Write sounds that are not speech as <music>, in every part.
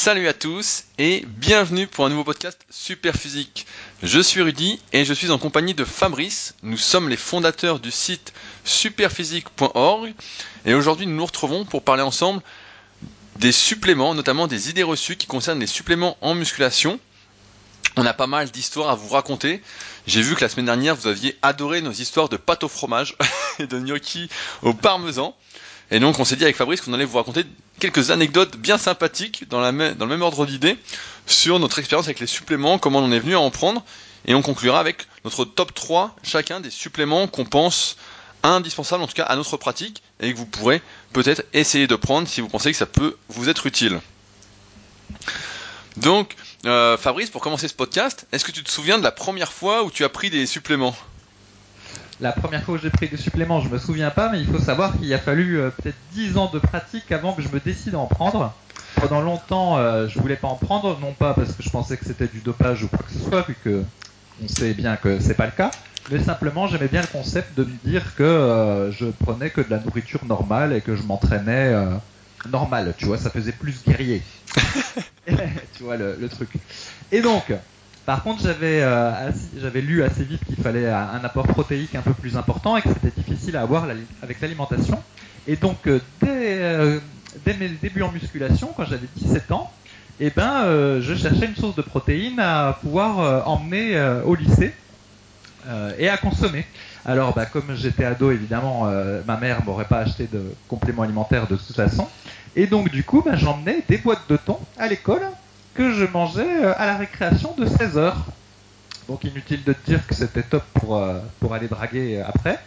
Salut à tous et bienvenue pour un nouveau podcast Super Physique. Je suis Rudy et je suis en compagnie de Fabrice. Nous sommes les fondateurs du site superphysique.org et aujourd'hui nous nous retrouvons pour parler ensemble des suppléments, notamment des idées reçues qui concernent les suppléments en musculation. On a pas mal d'histoires à vous raconter. J'ai vu que la semaine dernière vous aviez adoré nos histoires de pâte au fromage <laughs> et de gnocchi au parmesan. Et donc on s'est dit avec Fabrice qu'on allait vous raconter quelques anecdotes bien sympathiques dans, le même ordre d'idées sur notre expérience avec les suppléments, comment on est venu à en prendre, et on conclura avec notre top 3 chacun des suppléments qu'on pense indispensables en tout cas à notre pratique et que vous pourrez peut-être essayer de prendre si vous pensez que ça peut vous être utile. Donc euh, Fabrice, pour commencer ce podcast, est-ce que tu te souviens de la première fois où tu as pris des suppléments? La première fois où j'ai pris des suppléments, je me souviens pas, mais il faut savoir qu'il a fallu euh, peut-être 10 ans de pratique avant que je me décide à en prendre. Pendant longtemps, euh, je voulais pas en prendre, non pas parce que je pensais que c'était du dopage ou quoi que ce soit, vu que on sait bien que c'est pas le cas, mais simplement j'aimais bien le concept de me dire que euh, je prenais que de la nourriture normale et que je m'entraînais normal, tu vois, ça faisait plus guerrier. <laughs> <laughs> tu vois le, le truc. Et donc, par contre, j'avais euh, j'avais lu assez vite qu'il fallait un apport protéique un peu plus important et que c'était difficile à avoir avec l'alimentation. Et donc, euh, euh, dès, mes débuts en musculation, quand j'avais 17 ans, eh ben, je cherchais une source de protéines à pouvoir emmener au lycée et à consommer. Alors, bah, comme j'étais ado, évidemment, ma mère m'aurait pas acheté de compléments alimentaires de toute façon. Et donc, du coup, bah, j'emmenais des boîtes de thon à l'école que je mangeais euh, à la récréation de 16 heures. Donc inutile de te dire que c'était top pour, euh, pour aller draguer après.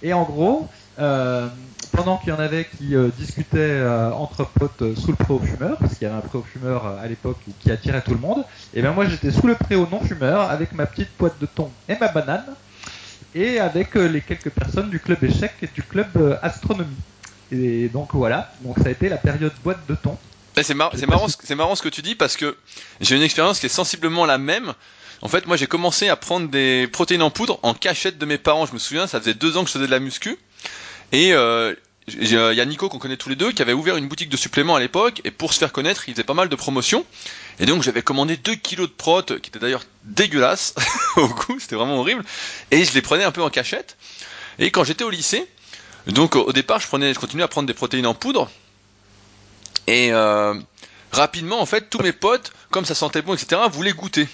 Et en gros, euh, pendant qu'il y en avait qui discutaient entre potes sous le préau-fumeur, parce qu'il y avait un préau-fumeur à l'époque qui attirait tout le monde, et bien moi j'étais sous le préau non-fumeur avec ma petite boîte de thon et ma banane, et avec les quelques personnes du club échec et du club astronomie. Et donc voilà, donc ça a été la période boîte de thon. C'est marrant, c'est marrant, ce que tu dis parce que j'ai une expérience qui est sensiblement la même. En fait, moi, j'ai commencé à prendre des protéines en poudre en cachette de mes parents. Je me souviens, ça faisait deux ans que je faisais de la muscu. Et euh, il y a Nico qu'on connaît tous les deux qui avait ouvert une boutique de suppléments à l'époque et pour se faire connaître, il faisait pas mal de promotions. Et donc j'avais commandé 2 kilos de prot qui étaient d'ailleurs dégueulasses <laughs> au goût, c'était vraiment horrible. Et je les prenais un peu en cachette. Et quand j'étais au lycée, donc au départ je prenais, je continuais à prendre des protéines en poudre et euh, rapidement, en fait, tous mes potes, comme ça sentait bon, etc., voulaient goûter.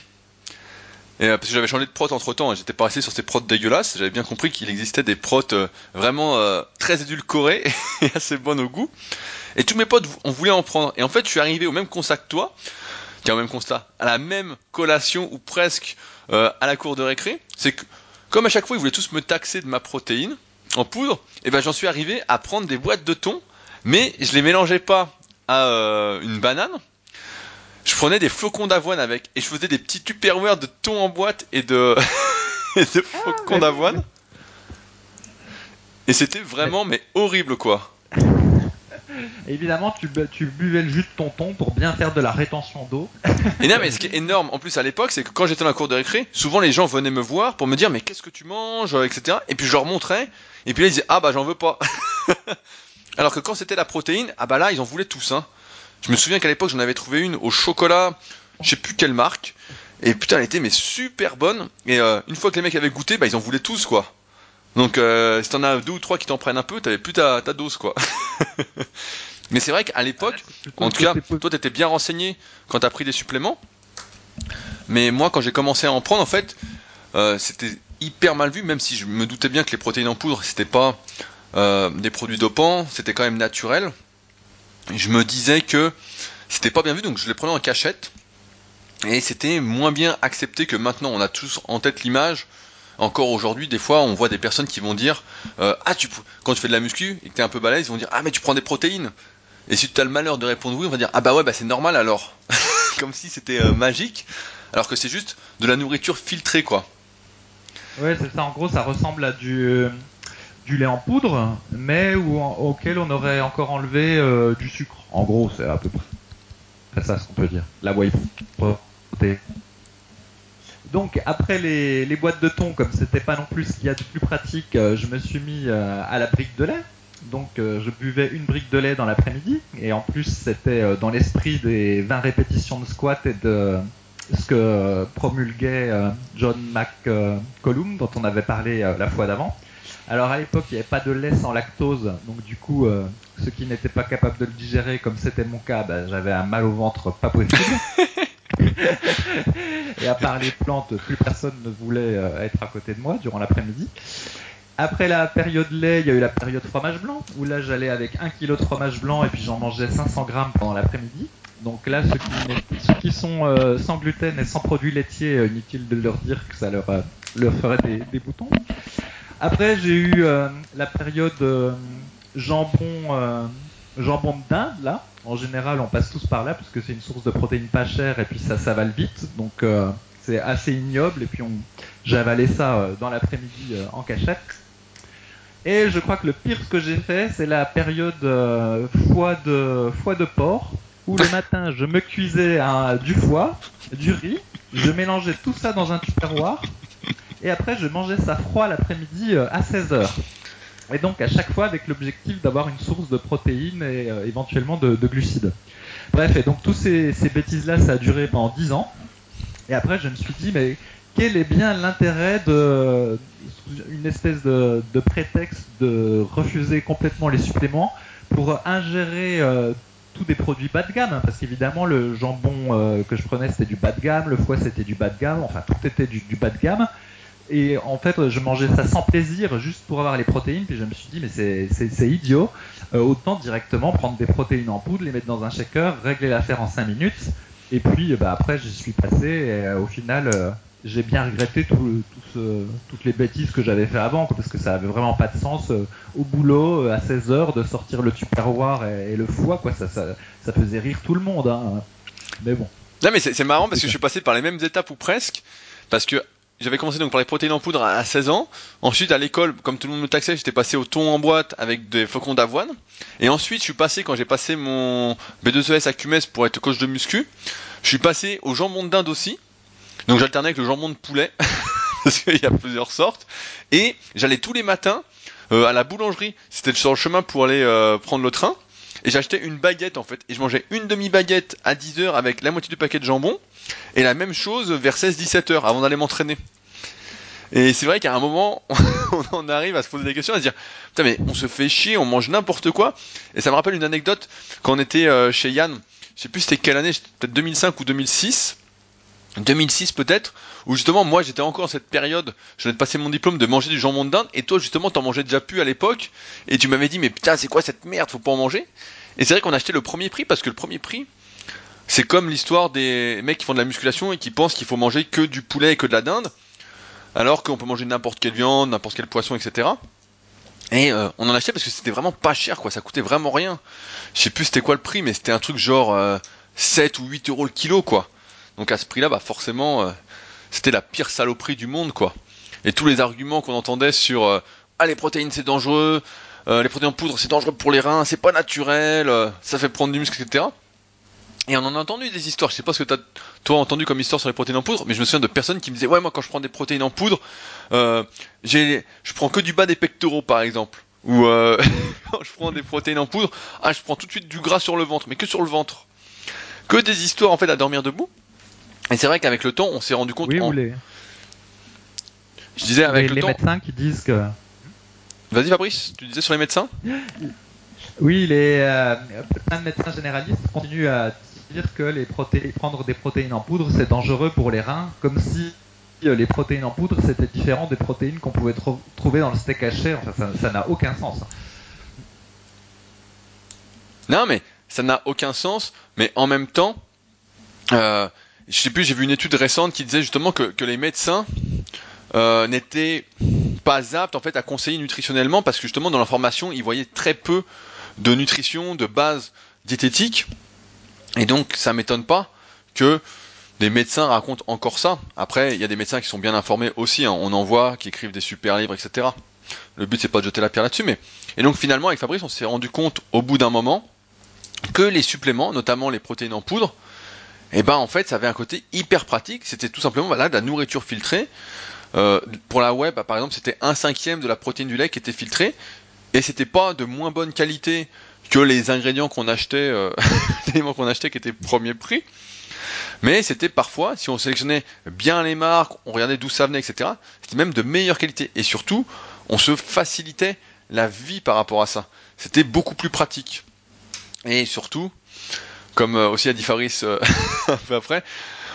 Et, euh, parce que j'avais changé de prot entre temps, et j'étais pas resté sur ces protes dégueulasses. J'avais bien compris qu'il existait des protes euh, vraiment très édulcorées <laughs> et assez bonnes au goût. Et tous mes potes, on voulait en prendre. Et en fait, je suis arrivé au même constat que toi, qui au même constat, à la même collation ou presque à la cour de récré. C'est que, comme à chaque fois, ils voulaient tous me taxer de ma protéine en poudre, et ben j'en suis arrivé à prendre des boîtes de thon, mais je les mélangeais pas euh, une banane, je prenais des flocons d'avoine avec et je faisais des petits tupperware de thon en boîte et de, <laughs> et de ah, flocons d'avoine. Et c'était vraiment mais horrible quoi. <laughs> Évidemment, tu, tu, buvais le jus de ton thon pour bien faire de la rétention d'eau. Et non, mais ce qui est <laughs> énorme en plus à l'époque, c'est que quand j'étais dans la cour de récré, souvent les gens venaient me voir pour me dire mais qu'est-ce que tu manges, etc. Et puis je leur montrais, et puis là ils disaient ah bah j'en veux pas. Alors que quand c'était la protéine, ah bah là, ils en voulaient tous. Hein. Je me souviens qu'à l'époque, j'en avais trouvé une au chocolat, je sais plus quelle marque. Et putain, elle était mais super bonne. Et euh, une fois que les mecs avaient goûté, bah ils en voulaient tous quoi. Donc euh, si t'en as deux ou trois qui t'en prennent un peu, t'avais plus ta, ta dose quoi. <laughs> mais c'est vrai qu'à l'époque, en tout cas, toi t'étais bien renseigné quand t'as pris des suppléments. Mais moi, quand j'ai commencé à en prendre, en fait, euh, c'était hyper mal vu, même si je me doutais bien que les protéines en poudre, c'était pas euh, des produits dopants, c'était quand même naturel. Je me disais que c'était pas bien vu, donc je les prenais en cachette. Et c'était moins bien accepté que maintenant. On a tous en tête l'image. Encore aujourd'hui, des fois, on voit des personnes qui vont dire euh, Ah, tu, quand tu fais de la muscu et que t'es un peu balèze, ils vont dire Ah, mais tu prends des protéines. Et si tu as le malheur de répondre oui, on va dire Ah, bah ouais, bah c'est normal alors. <laughs> Comme si c'était euh, magique. Alors que c'est juste de la nourriture filtrée, quoi. Ouais, c'est ça. En gros, ça ressemble à du du lait en poudre, mais auquel on aurait encore enlevé euh, du sucre. En gros, c'est à peu près ça ce qu'on peut dire. La whey Donc après les, boîtes de thon, comme c'était pas non plus ce qu'il y a de plus pratique, euh, je me suis mis euh, à la brique de lait. Donc je buvais une brique de lait dans l'après-midi et en plus c'était dans l'esprit des 20 répétitions de squat et de ce que promulguait John McCollum dont on avait parlé la fois d'avant. Alors à l'époque, il n'y avait pas de lait sans lactose, donc du coup, euh, ceux qui n'étaient pas capables de le digérer, comme c'était mon cas, bah, j'avais un mal au ventre pas possible. <laughs> Et à part les plantes, plus personne ne voulait euh, être à côté de moi durant l'après-midi. Après la période lait, il y a eu la période fromage blanc, où là j'allais avec un kilo de fromage blanc et puis j'en mangeais 500 grammes pendant l'après-midi. Donc là, ceux qui, ceux qui sont euh, sans gluten et sans produits laitiers, inutile de leur dire que ça leur, leur ferait des, des boutons. Après, j'ai eu euh, la période euh, jambon, euh, jambon d'Inde, là. En général, on passe tous par là parce que c'est une source de protéines pas chères et puis ça s'avale vite. Donc, c'est assez ignoble. Et puis, on, j'avalais ça dans l'après-midi en cachette. Et je crois que le pire que j'ai fait, c'est la période foie de foie de porc, où le matin je me cuisais du foie, du riz, je mélangeais tout ça dans un tupperware, et après je mangeais ça froid l'après-midi euh, à 16h. Et donc à chaque fois avec l'objectif d'avoir une source de protéines et euh, éventuellement de, glucides. Bref, et donc tous ces, bêtises-là, ça a duré pendant 10 ans. Et après je me suis dit, mais quel est bien l'intérêt de une espèce de, prétexte de refuser complètement les suppléments pour ingérer euh, tous des produits bas de gamme, hein, parce qu'évidemment le jambon que je prenais c'était du bas de gamme, le foie c'était du bas de gamme, enfin tout était du, bas de gamme. Et en fait, je mangeais ça sans plaisir, juste pour avoir les protéines. Puis je me suis dit, mais c'est idiot. Euh, autant directement prendre des protéines en poudre, les mettre dans un shaker, régler l'affaire en 5 minutes. Et puis bah, après, j'y suis passé. Et euh, au final, euh, j'ai bien regretté tout, ce, toutes les bêtises que j'avais fait avant, parce que ça avait vraiment pas de sens. au boulot, à 16 heures, de sortir le tupperware et, et le foie, quoi, ça, ça, ça, faisait rire tout le monde. Hein. Mais bon. Non, mais c'est marrant parce que je suis passé par les mêmes étapes ou presque. Parce que j'avais commencé donc par les protéines en poudre à 16 ans. Ensuite, à l'école, comme tout le monde me taxait, j'étais passé au thon en boîte avec des flocons d'avoine. Et ensuite, je suis passé, quand j'ai passé mon B2ES à Cumès pour être coach de muscu, je suis passé au jambon d'Inde aussi. Donc j'alternais avec le jambon de poulet, <laughs> parce qu'il y a plusieurs sortes. Et j'allais tous les matins euh, à la boulangerie. C'était sur le chemin pour aller euh, prendre le train. Et j'achetais une baguette en fait. Et je mangeais une demi-baguette à 10 heures avec la moitié du paquet de jambon. Et la même chose vers 16-17 heures avant d'aller m'entraîner. Et c'est vrai qu'à un moment, <laughs> on arrive à se poser des questions, à se dire, putain mais on se fait chier, on mange n'importe quoi. Et ça me rappelle une anecdote quand on était euh, chez Yann, je sais plus c'était quelle année, peut-être 2005 ou 2006. 2006 peut-être, où justement moi j'étais encore dans cette période, je venais de passer mon diplôme de manger du jambon de dinde, et toi justement t'en mangeais déjà plus à l'époque, et tu m'avais dit mais putain c'est quoi cette merde, faut pas en manger? Et c'est vrai qu'on a le premier prix parce que le premier prix, c'est comme l'histoire des mecs qui font de la musculation et qui pensent qu'il faut manger que du poulet et que de la dinde, alors qu'on peut manger n'importe quelle viande, n'importe quel poisson, etc. Et euh, on en achetait parce que c'était vraiment pas cher, quoi. Ça coûtait vraiment rien. Je sais plus c'était quoi le prix, mais c'était un truc genre 7 euh, ou 8 euros le kilo, quoi. Donc à ce prix-là, bah forcément, euh, c'était la pire saloperie du monde, quoi. Et tous les arguments qu'on entendait sur ah les protéines c'est dangereux, les protéines en poudre c'est dangereux pour les reins, c'est pas naturel, ça fait prendre du muscle, etc. Et on en a entendu des histoires. Je sais pas ce que t'as toi entendu comme histoire sur les protéines en poudre, mais je me souviens de personnes qui me disaient ouais moi quand je prends des protéines en poudre, euh, j'ai, je prends que du bas des pectoraux par exemple. Ou euh, <laughs> quand je prends des protéines en poudre, ah je prends tout de suite du gras sur le ventre, mais que sur le ventre. Que des histoires en fait à dormir debout. Et c'est vrai qu'avec le temps, on s'est rendu compte. Oui, en... les... Je disais avec les, le les médecins qui disent que. Vas-y Fabrice, tu disais sur les médecins Oui, les euh, plein de médecins généralistes continuent à dire que les prendre des protéines en poudre, c'est dangereux pour les reins, comme si euh, les protéines en poudre, c'était différent des protéines qu'on pouvait trouver dans le steak haché. Enfin, ça n'a aucun sens. Non, mais ça n'a aucun sens, mais en même temps, euh, je sais plus, j'ai vu une étude récente qui disait justement que, les médecins euh, n'étaient pas aptes en fait à conseiller nutritionnellement parce que justement dans l'information ils voyaient très peu de nutrition, de base diététique et donc, ça m'étonne pas que des médecins racontent encore ça. Après, il y a des médecins qui sont bien informés aussi. Hein. On en voit, qui écrivent des super livres, etc. Le but, c'est pas de jeter la pierre là-dessus, mais et donc finalement, avec Fabrice, on s'est rendu compte au bout d'un moment que les suppléments, notamment les protéines en poudre, eh ben en fait, ça avait un côté hyper pratique. C'était tout simplement voilà, de la nourriture filtrée. Euh, pour la web, par exemple, c'était un cinquième de la protéine du lait qui était filtrée. et c'était pas de moins bonne qualité que les ingrédients qu'on achetait, euh, <laughs> les éléments qu'on achetait qui étaient premier prix. Mais c'était parfois, si on sélectionnait bien les marques, on regardait d'où ça venait, etc., c'était même de meilleure qualité. Et surtout, on se facilitait la vie par rapport à ça. C'était beaucoup plus pratique. Et surtout, comme euh, aussi a dit Faris euh, <laughs> un peu après,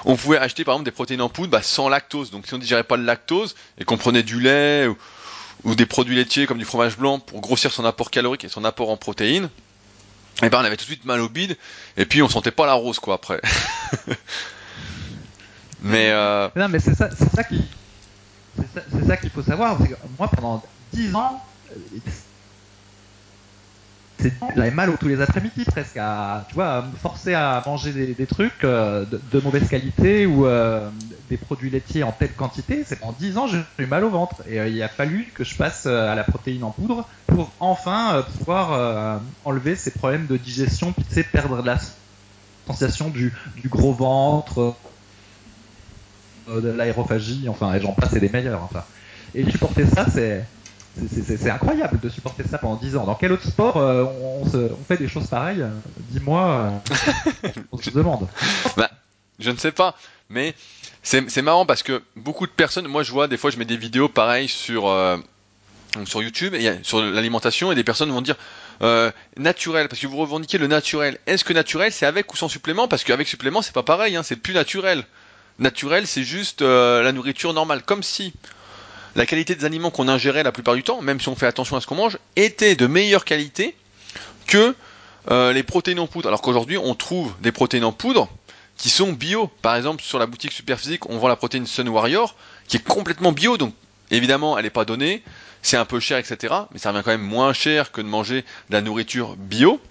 on pouvait acheter par exemple des protéines en poudre bah, sans lactose. Donc si on ne digérait pas le lactose et qu'on prenait du lait ou, des produits laitiers comme du fromage blanc pour grossir son apport calorique et son apport en protéines, et eh ben on avait tout de suite mal au bide et puis on sentait pas la rose quoi après. <laughs> mais euh... non mais c'est ça, c'est ça qui, c'est ça qu'il faut savoir. moi pendant 10 ans, j'avais mal tous les après-midi presque à, tu vois, à me forcer à manger des, trucs euh, de, mauvaise qualité ou euh, des produits laitiers en telle quantité. C'est en 10 ans j'ai eu mal au ventre et euh, il a fallu que je passe à la protéine en poudre pour enfin pouvoir enlever ces problèmes de digestion, puis sais, perdre la sensation du, du gros ventre, de l'aérophagie, enfin, et j'en passe, c'est des meilleurs. Enfin. Et supporter ça, c'est c'est incroyable de supporter ça pendant 10 ans. Dans quel autre sport euh, on, fait des choses pareilles Dis-moi, euh, on se demande. <laughs> Bah, je ne sais pas, mais c'est marrant parce que beaucoup de personnes, moi je vois des fois je mets des vidéos pareilles sur, euh, sur YouTube, et sur l'alimentation, et des personnes vont dire euh, naturel, parce que vous revendiquez le naturel. Est-ce que naturel c'est avec ou sans supplément? Parce qu'avec supplément c'est pas pareil, hein, c'est plus naturel. Naturel c'est juste euh, la nourriture normale, comme si la qualité des aliments qu'on ingérait la plupart du temps, même si on fait attention à ce qu'on mange, était de meilleure qualité que euh, les protéines en poudre. Alors qu'aujourd'hui, on trouve des protéines en poudre qui sont bio. Par exemple, sur la boutique Superphysique, on vend la protéine Sun Warrior, qui est complètement bio. Donc, évidemment, elle n'est pas donnée, c'est un peu cher, etc. Mais ça revient quand même moins cher que de manger de la nourriture bio.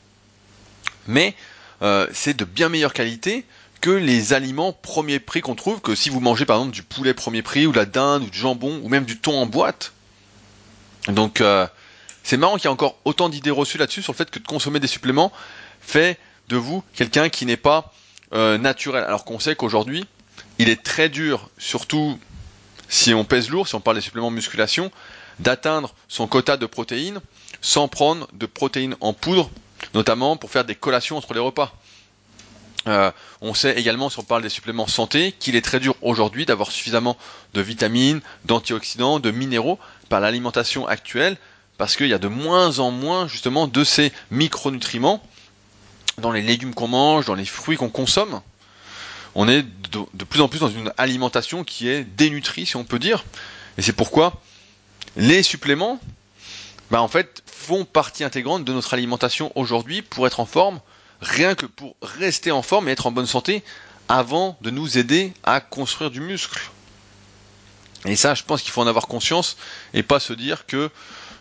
Mais euh, c'est de bien meilleure qualité que les aliments premier prix qu'on trouve, que si vous mangez par exemple du poulet premier prix, ou de la dinde, ou du jambon, ou même du thon en boîte. Donc euh, c'est marrant qu'il y ait encore autant d'idées reçues là-dessus sur le fait que de consommer des suppléments fait de vous quelqu'un qui n'est pas euh, naturel. Alors qu'on sait qu'aujourd'hui, il est très dur, surtout si on pèse lourd, si on parle des suppléments de musculation, d'atteindre son quota de protéines sans prendre de protéines en poudre, notamment pour faire des collations entre les repas. Euh, on sait également, si on parle des suppléments santé, qu'il est très dur aujourd'hui d'avoir suffisamment de vitamines, d'antioxydants, de minéraux par l'alimentation actuelle, parce qu'il y a de moins en moins justement de ces micronutriments dans les légumes qu'on mange, dans les fruits qu'on consomme. On est de, plus en plus dans une alimentation qui est dénutrie, si on peut dire. Et c'est pourquoi les suppléments, bah en fait, font partie intégrante de notre alimentation aujourd'hui pour être en forme, rien que pour rester en forme et être en bonne santé avant de nous aider à construire du muscle. Et ça, je pense qu'il faut en avoir conscience et pas se dire que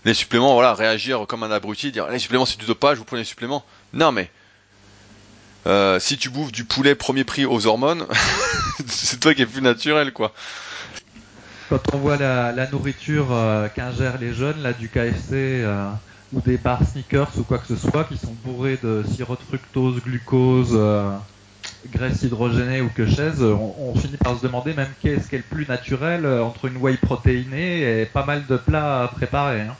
les suppléments, voilà, réagir comme un abruti, dire les suppléments c'est du dopage, vous prenez les suppléments. Non mais euh, si tu bouffes du poulet premier prix aux hormones, <laughs> c'est toi qui es plus naturel quoi. Quand on voit la, nourriture euh, qu'ingèrent les jeunes là du KFC, euh, ou des bars sneakers ou quoi que ce soit qui sont bourrés de sirop de fructose, glucose, euh, graisse hydrogénée ou que chaise, on, finit par se demander même qu'est-ce qui est le plus naturel euh, entre une whey protéinée et pas mal de plats à préparer. Hein.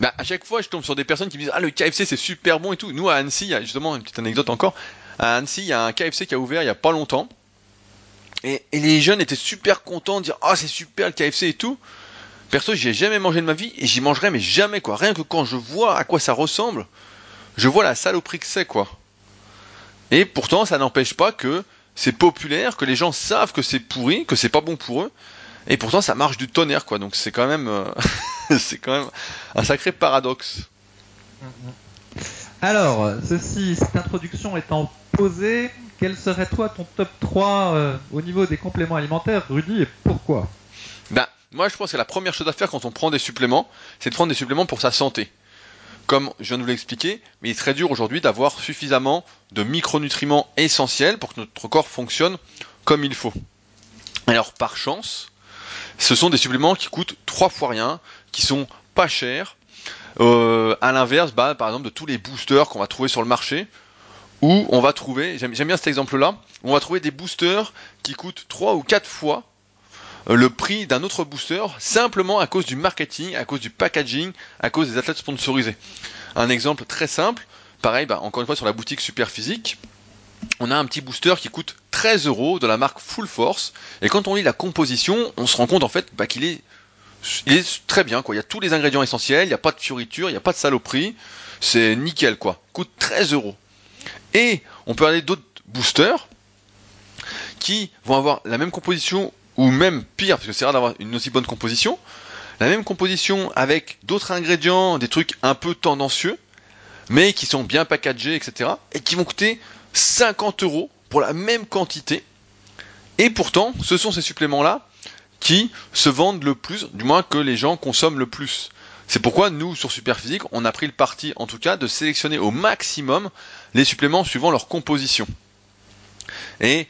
Bah, à chaque fois, je tombe sur des personnes qui me disent Ah, le KFC c'est super bon et tout. Nous, à Annecy, justement une petite anecdote encore. À Annecy, il y a un KFC qui a ouvert il y a pas longtemps. Et, et les jeunes étaient super contents de dire Ah, c'est super le KFC et tout. Perso, j'y ai jamais mangé de ma vie et j'y mangerai mais jamais quoi. Rien que quand je vois à quoi ça ressemble, je vois la saloperie que c'est quoi. Et pourtant, ça n'empêche pas que c'est populaire, que les gens savent que c'est pourri, que c'est pas bon pour eux. Et pourtant, ça marche du tonnerre quoi. Donc c'est quand même, euh, <laughs> c'est quand même un sacré paradoxe. Alors, ceci, cette introduction étant posée, quel serait toi ton top 3 euh, au niveau des compléments alimentaires, Rudy, et pourquoi? Ben, moi, je pense que la première chose à faire quand on prend des suppléments, c'est de prendre des suppléments pour sa santé. Comme je viens de vous l'expliquer, mais il est très dur aujourd'hui d'avoir suffisamment de micronutriments essentiels pour que notre corps fonctionne comme il faut. Alors, par chance, ce sont des suppléments qui coûtent trois fois rien, qui sont pas chers, euh, à l'inverse, bah, par exemple, de tous les boosters qu'on va trouver sur le marché, où on va trouver, j'aime bien cet exemple-là, on va trouver des boosters qui coûtent trois ou quatre fois le prix d'un autre booster simplement à cause du marketing, à cause du packaging, à cause des athlètes sponsorisés. Un exemple très simple, pareil, bah, encore une fois sur la boutique Super Physique, on a un petit booster qui coûte 13 euros de la marque Full Force, et quand on lit la composition, on se rend compte en fait bah, qu'il est, il est très bien, quoi. Il y a tous les ingrédients essentiels, il n'y a pas de fioriture, il n'y a pas de saloperie, c'est nickel, quoi. Coûte 13 euros. Et on peut aller d'autres boosters qui vont avoir la même composition ou même pire, parce que c'est rare d'avoir une aussi bonne composition, la même composition avec d'autres ingrédients, des trucs un peu tendancieux, mais qui sont bien packagés, etc. et qui vont coûter 50 euros pour la même quantité. Et pourtant, ce sont ces suppléments-là qui se vendent le plus, du moins que les gens consomment le plus. C'est pourquoi nous, sur Superphysique, on a pris le parti, en tout cas, de sélectionner au maximum les suppléments suivant leur composition. Et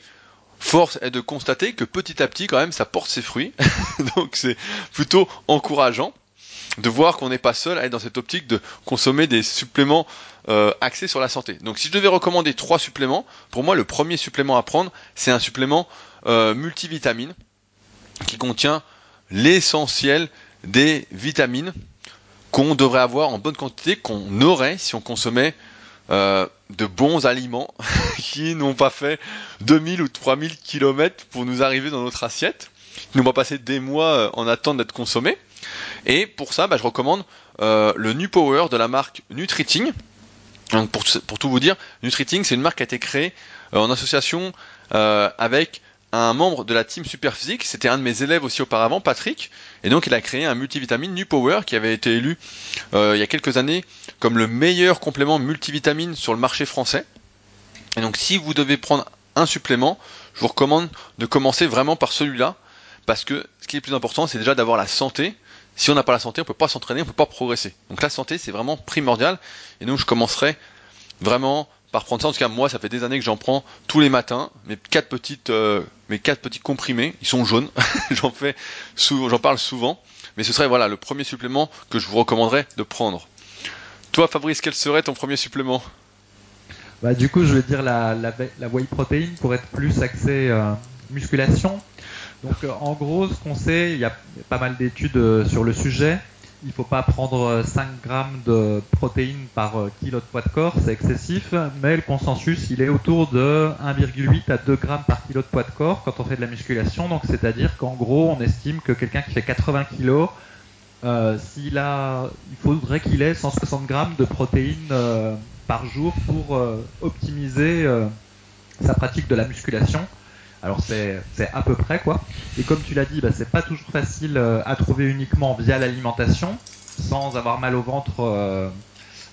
force est de constater que petit à petit, quand même, ça porte ses fruits. <laughs> Donc c'est plutôt encourageant de voir qu'on n'est pas seul à être dans cette optique de consommer des suppléments euh, axés sur la santé. Donc si je devais recommander trois suppléments, pour moi le premier supplément à prendre, c'est un supplément euh, multivitamine qui contient l'essentiel des vitamines qu'on devrait avoir en bonne quantité, qu'on aurait si on consommait euh, de bons aliments <laughs> qui n'ont pas fait 2000 ou 3000 km pour nous arriver dans notre assiette, qui n'ont pas passé des mois en attente d'être consommés. Et pour ça, bah, je recommande euh, le New Power de la marque Nutriting. Pour, pour tout vous dire, Nutriting, c'est une marque qui a été créée euh, en association euh, avec un membre de la team Superphysique, c'était un de mes élèves aussi auparavant, Patrick, et donc il a créé un multivitamine New Power qui avait été élu euh, il y a quelques années comme le meilleur complément multivitamine sur le marché français. Et donc si vous devez prendre un supplément, je vous recommande de commencer vraiment par celui-là, parce que ce qui est le plus important, c'est déjà d'avoir la santé. Si on n'a pas la santé, on peut pas s'entraîner, on peut pas progresser. Donc la santé, c'est vraiment primordial. Et donc je commencerai vraiment par prendre ça. En tout cas, moi, ça fait des années que j'en prends tous les matins. Mes quatre petites, euh, mes quatre petits comprimés, ils sont jaunes. <laughs> j'en parle souvent. Mais ce serait voilà le premier supplément que je vous recommanderais de prendre. Toi, Fabrice, quel serait ton premier supplément? Bah, du coup, je vais dire la, la, whey protein pour être plus axé euh, musculation. Donc euh, en gros, ce qu'on sait, il y a pas mal d'études sur le sujet. Il ne faut pas prendre 5 euh, grammes de protéines par kilo de poids de corps, c'est excessif, mais le consensus, il est autour de 1,8 à 2 grammes par kilo de poids de corps quand on fait de la musculation. Donc c'est-à-dire qu'en gros, on estime que quelqu'un qui fait 80 kilos, euh, s'il a, il faudrait qu'il ait 160 grammes de protéines par jour pour optimiser sa pratique de la musculation. Alors c'est à peu près quoi. Et comme tu l'as dit, bah, c'est pas toujours facile euh, à trouver uniquement via l'alimentation, sans avoir mal au ventre euh,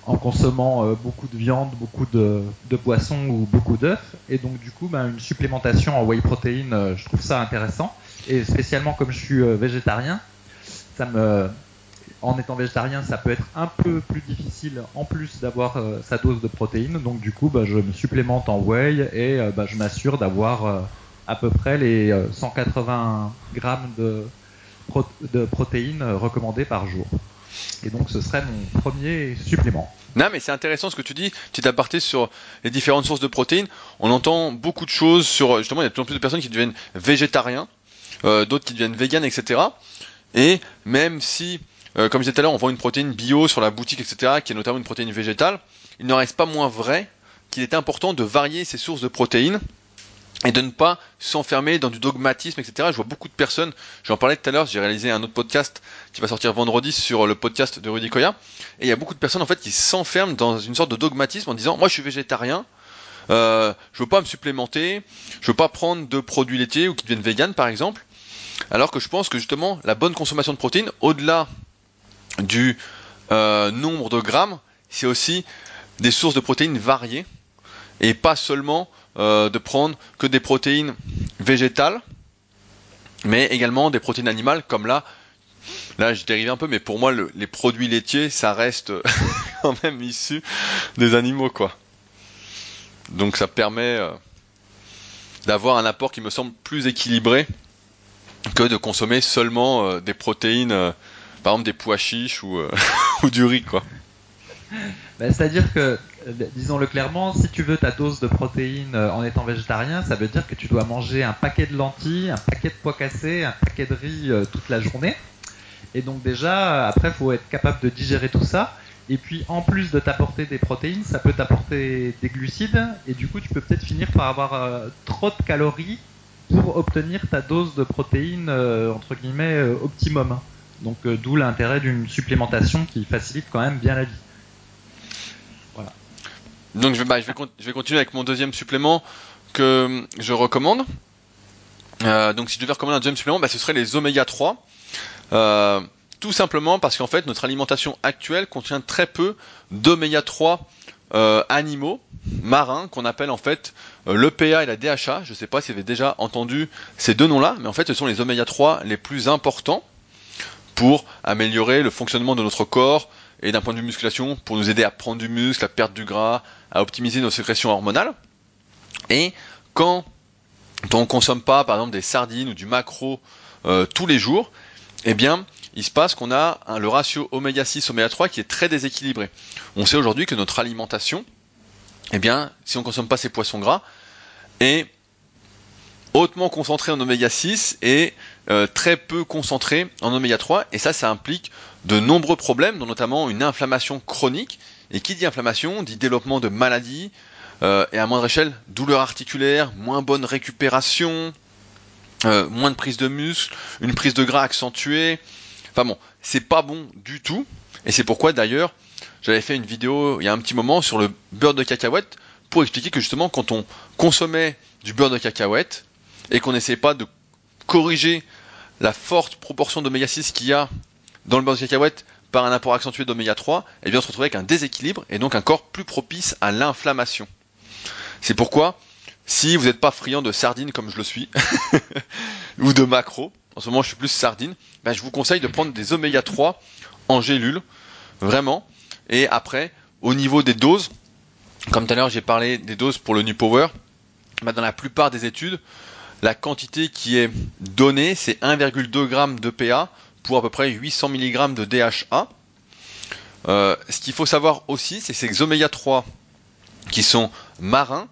en consommant euh, beaucoup de viande, beaucoup de, de poissons ou beaucoup d'œufs. Et donc du coup, bah, une supplémentation en whey protein, je trouve ça intéressant. Et spécialement comme je suis végétarien, ça me en étant végétarien, ça peut être un peu plus difficile en plus d'avoir sa dose de protéines. Donc du coup, bah, je me supplémente en whey et je m'assure d'avoir à peu près les 180 euh, grammes de, protéines recommandées par jour. Et donc ce serait mon premier supplément. Non, mais c'est intéressant ce que tu dis. Petit aparté sur les différentes sources de protéines. On entend beaucoup de choses sur justement il y a de plus en plus de personnes qui deviennent végétariens, euh, d'autres qui deviennent véganes, etc. Et même si, euh, comme je disais tout à l'heure, on vend une protéine bio sur la boutique, etc., qui est notamment une protéine végétale, il n'en reste pas moins vrai qu'il est important de varier ces sources de protéines et de ne pas s'enfermer dans du dogmatisme, etc. Je vois beaucoup de personnes, j'en parlais tout à l'heure, j'ai réalisé un autre podcast qui va sortir vendredi sur le podcast de Rudy Koya, et il y a beaucoup de personnes en fait qui s'enferment dans une sorte de dogmatisme en disant moi je suis végétarien, euh, je veux pas me supplémenter, je veux pas prendre de produits laitiers ou qui deviennent vegan par exemple, alors que je pense que justement la bonne consommation de protéines, au-delà du euh, nombre de grammes, c'est aussi des sources de protéines variées et pas seulement euh, de prendre que des protéines végétales, mais également des protéines animales, comme là, là je dérive un peu, mais pour moi les produits laitiers, ça reste <laughs> quand même issu des animaux, quoi. Donc ça permet euh, d'avoir un apport qui me semble plus équilibré que de consommer seulement euh, des protéines, par exemple des pois chiches <laughs> ou, du riz, quoi. Bah, C'est-à-dire que, disons-le clairement, si tu veux ta dose de protéines euh, en étant végétarien, ça veut dire que tu dois manger un paquet de lentilles, un paquet de pois cassés, un paquet de riz euh, toute la journée. Et donc déjà, euh, après, faut être capable de digérer tout ça. Et puis, en plus de t'apporter des protéines, ça peut t'apporter des glucides. Et du coup, tu peux peut-être finir par avoir euh, trop de calories pour obtenir ta dose de protéines, euh, entre guillemets, euh, optimum. Donc, euh, d'où l'intérêt d'une supplémentation qui facilite quand même bien la vie. Donc je vais, bah, je, vais continuer avec mon deuxième supplément que je recommande. Euh, donc si je devais recommander un deuxième supplément, bah, ce serait les oméga 3. Euh, tout simplement parce qu'en fait notre alimentation actuelle contient très peu d'oméga 3 euh, animaux marins qu'on appelle en fait l'EPA et la DHA. Je ne sais pas si vous avez déjà entendu ces deux noms-là, mais en fait ce sont les oméga 3 les plus importants pour améliorer le fonctionnement de notre corps et d'un point de vue musculation pour nous aider à prendre du muscle, à perdre du gras, à optimiser nos sécrétions hormonales. Et quand on consomme pas, par exemple, des sardines ou du maquereau euh, tous les jours, eh bien, il se passe qu'on a le ratio oméga 6 oméga 3 qui est très déséquilibré. On sait aujourd'hui que notre alimentation, eh bien, si on consomme pas ces poissons gras, est hautement concentrée en oméga 6 et euh, très peu concentrée en oméga 3 et ça ça implique de nombreux problèmes dont notamment une inflammation chronique et qui dit inflammation dit développement de maladies euh, et à moindre échelle douleurs articulaires, moins bonne récupération, euh, moins de prise de muscle, une prise de gras accentuée. Enfin bon, c'est pas bon du tout et c'est pourquoi d'ailleurs j'avais fait une vidéo il y a un petit moment sur le beurre de cacahuète pour expliquer que justement quand on consommait du beurre de cacahuète et qu'on n'essayait pas de corriger la forte proportion d'oméga 6 qu'il y a dans le beurre de cacahuète par un apport accentué d'oméga 3, eh bien on se retrouvait avec un déséquilibre et donc un corps plus propice à l'inflammation. C'est pourquoi, si vous n'êtes pas friand de sardines comme je le suis, <laughs> ou de macro, en ce moment je suis plus sardine, ben, je vous conseille de prendre des oméga 3 en gélule, vraiment. Et après, au niveau des doses, comme tout à l'heure j'ai parlé des doses pour le New Power, ben, dans la plupart des études, la quantité qui est donnée, c'est 1,2 g de PA pour à peu près 800 mg de DHA. Euh, ce qu'il faut savoir aussi, c'est que ces oméga 3 qui sont marins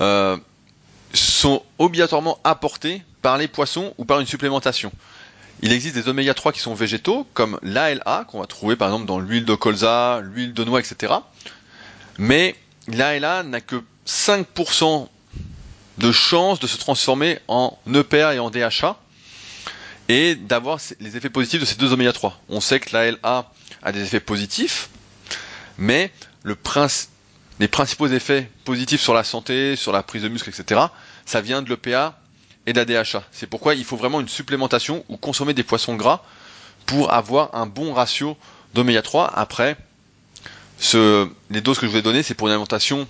euh, sont obligatoirement apportés par les poissons ou par une supplémentation. Il existe des oméga 3 qui sont végétaux, comme l'ALA, qu'on va trouver par exemple dans l'huile de colza, l'huile de noix, etc. Mais l'ALA n'a que 5% de chances de se transformer en EPA et en DHA et d'avoir les effets positifs de ces deux oméga 3. On sait que l'ALA a des effets positifs, mais les principaux effets positifs sur la santé, sur la prise de muscle, etc., ça vient de l'EPA et de la DHA. C'est pourquoi il faut vraiment une supplémentation ou consommer des poissons gras pour avoir un bon ratio d'oméga 3. Après, les doses que je vais donner, c'est pour une alimentation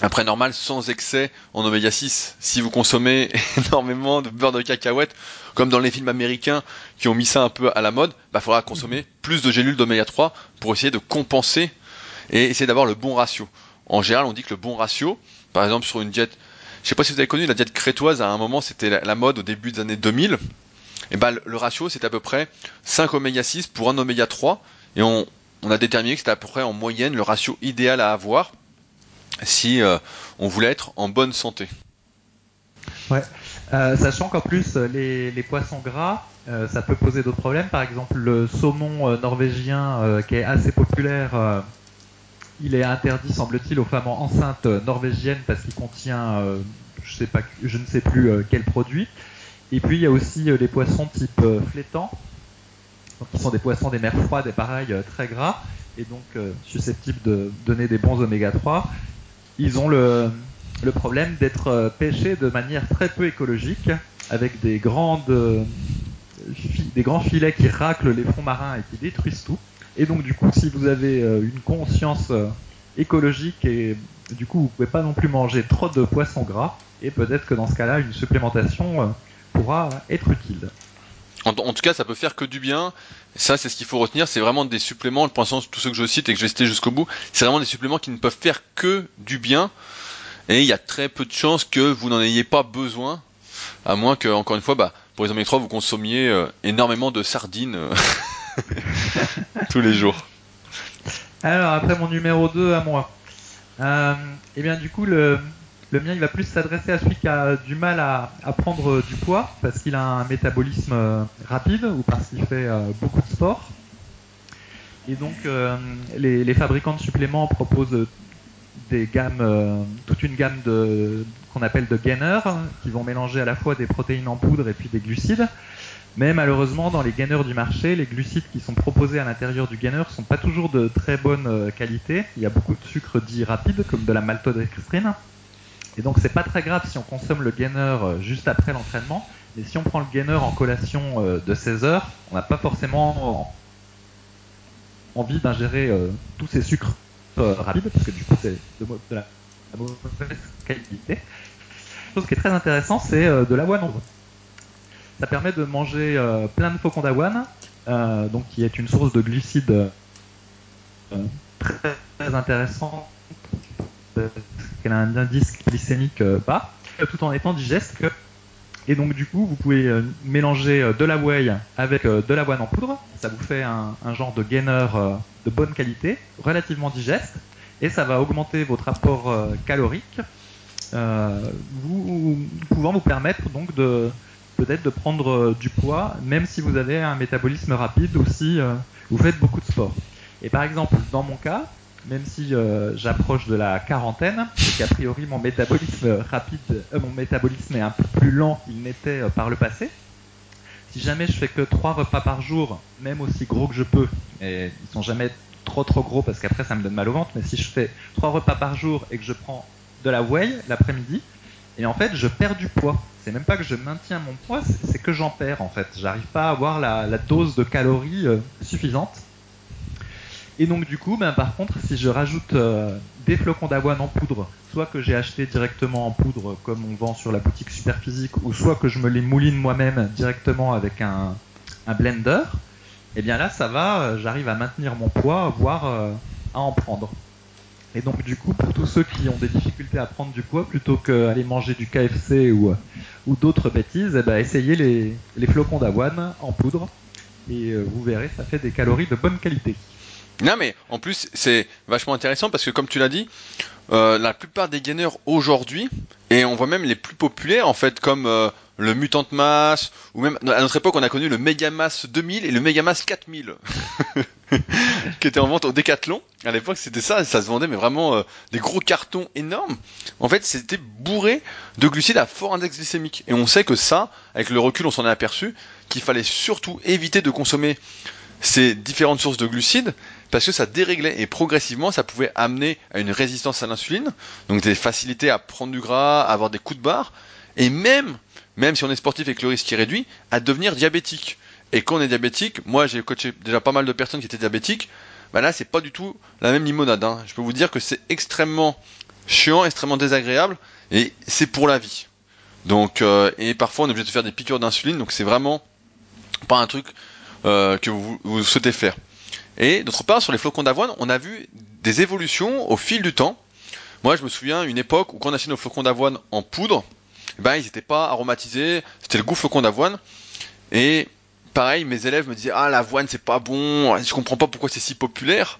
après normal sans excès en oméga 6. Si vous consommez <laughs> énormément de beurre de cacahuète, comme dans les films américains qui ont mis ça un peu à la mode, bah faudra consommer plus de gélules d'oméga 3 pour essayer de compenser et essayer d'avoir le bon ratio. En général, on dit que le bon ratio, par exemple sur une diète, je sais pas si vous avez connu la diète crétoise à un moment, c'était la, la, mode au début des années 2000. Et bah le, le ratio c'est à peu près 5 oméga 6 pour un oméga 3 et on, on a déterminé que c'était à peu près en moyenne le ratio idéal à avoir si euh, on voulait être en bonne santé. Euh, sachant qu'en plus les, les, poissons gras, euh, ça peut poser d'autres problèmes. Par exemple, le saumon euh, norvégien qui est assez populaire, il est interdit, semble-t-il, aux femmes enceintes norvégiennes parce qu'il contient, je, ne sais plus quel produit. Et puis il y a aussi les poissons type flétan, qui sont des poissons des mers froides et pareil très gras et donc susceptibles de donner des bons oméga 3 ils ont le, problème d'être pêchés de manière très peu écologique, avec des grandes, des grands filets qui raclent les fonds marins et qui détruisent tout. Et donc du coup, si vous avez une conscience écologique et du coup vous pouvez pas non plus manger trop de poissons gras, et peut-être que dans ce cas-là, une supplémentation pourra être utile. En, tout cas, ça peut faire que du bien. Ça, c'est ce qu'il faut retenir. C'est vraiment des suppléments. Pour l'instant, tous ceux que je cite et que je vais citer jusqu'au bout, c'est vraiment des suppléments qui ne peuvent faire que du bien. Et il y a très peu de chances que vous n'en ayez pas besoin, à moins que, encore une fois, bah, pour les oméga 3, vous consommiez euh, énormément de sardines euh, <laughs> tous les jours. Alors, après mon numéro 2 à moi. Euh, eh bien, du coup, le, le mien, il va plus s'adresser à celui qui a du mal à, prendre du poids parce qu'il a un métabolisme euh, rapide ou parce qu'il fait euh, beaucoup de sport. Et donc, euh, les, fabricants de suppléments proposent des gammes, euh, toute une gamme qu'on appelle de gainers, qui vont mélanger à la fois des protéines en poudre et puis des glucides. Mais malheureusement, dans les gainers du marché, les glucides qui sont proposés à l'intérieur du gainer sont pas toujours de très bonne euh, qualité. Il y a beaucoup de sucre dit rapide, comme de la maltodextrine. Et donc, c'est pas très grave si on consomme le gainer euh, juste après l'entraînement. Mais si on prend le gainer en collation euh, de 16 heures, on n'a pas forcément envie d'ingérer euh, tous ces sucres rapides, parce que du coup, c'est de, la, mauvaise qualité. Chose qui est très intéressant, c'est de l'avoine en. Ça permet de manger plein de flocons d'avoine, donc qui est une source de glucides très, très intéressant, parce qu'elle a un indice glycémique euh, bas, tout en étant digeste. Et donc du coup, vous pouvez euh, mélanger euh, de la whey avec euh, de l'avoine en poudre. Ça vous fait un, genre de gainer euh, de bonne qualité, relativement digeste, et ça va augmenter votre apport euh, calorique, euh, vous, pouvant vous permettre donc de peut-être de prendre euh, du poids, même si vous avez un métabolisme rapide ou si euh, vous faites beaucoup de sport. Et par exemple, dans mon cas, même si euh, j'approche de la quarantaine, et qu'a priori mon métabolisme rapide, euh, mon métabolisme est un peu plus lent qu'il n'était euh, par le passé, si jamais je fais que trois repas par jour, même aussi gros que je peux, et ils sont jamais trop trop gros parce qu'après ça me donne mal au ventre, mais si je fais trois repas par jour et que je prends de la whey l'après-midi, et en fait je perds du poids. C'est même pas que je maintiens mon poids, c'est que j'en perds en fait. J'arrive pas à avoir la, dose de calories suffisante. Et donc du coup, ben, par contre, si je rajoute euh, des flocons d'avoine en poudre, soit que j'ai acheté directement en poudre comme on vend sur la boutique Superphysique, ou soit que je me les mouline moi-même directement avec un, blender, et bien là ça va, euh, j'arrive à maintenir mon poids, voire euh, à en prendre. Et donc du coup, pour tous ceux qui ont des difficultés à prendre du poids, plutôt qu'aller manger du KFC ou, d'autres bêtises, eh ben, essayez les, les flocons d'avoine en poudre, et vous verrez, ça fait des calories de bonne qualité. Non, mais en plus, c'est vachement intéressant parce que, comme tu l'as dit, euh, la plupart des gainers aujourd'hui, et on voit même les plus populaires, en fait, comme euh, le Mutant Mass, ou même à notre époque, on a connu le Megamass 2000 et le Megamass <laughs> 4000, qui étaient en vente au Décathlon. À l'époque, c'était ça, ça se vendait, mais vraiment euh, des gros cartons énormes. En fait, c'était bourré de glucides à fort index glycémique. Et on sait que ça, avec le recul, on s'en est aperçu, qu'il fallait surtout éviter de consommer ces différentes sources de glucides parce que ça déréglait et progressivement ça pouvait amener à une résistance à l'insuline, donc des facilités à prendre du gras, à avoir des coups de barre, et même, même si on est sportif et que le risque est réduit, à devenir diabétique. Et quand on est diabétique, moi j'ai coaché déjà pas mal de personnes qui étaient diabétiques, bah là c'est pas du tout la même limonade. Hein. Je peux vous dire que c'est extrêmement chiant, extrêmement désagréable, et c'est pour la vie. Donc euh, et parfois on est obligé de faire des piqûres d'insuline, donc c'est vraiment pas un truc euh, que vous, vous souhaitez faire. Et d'autre part, sur les flocons d'avoine, on a vu des évolutions au fil du temps. Moi, je me souviens une époque où quand on achetait nos flocons d'avoine en poudre, eh ben ils n'étaient pas aromatisés, c'était le goût flocon d'avoine. Et pareil, mes élèves me disaient ah l'avoine c'est pas bon, je comprends pas pourquoi c'est si populaire.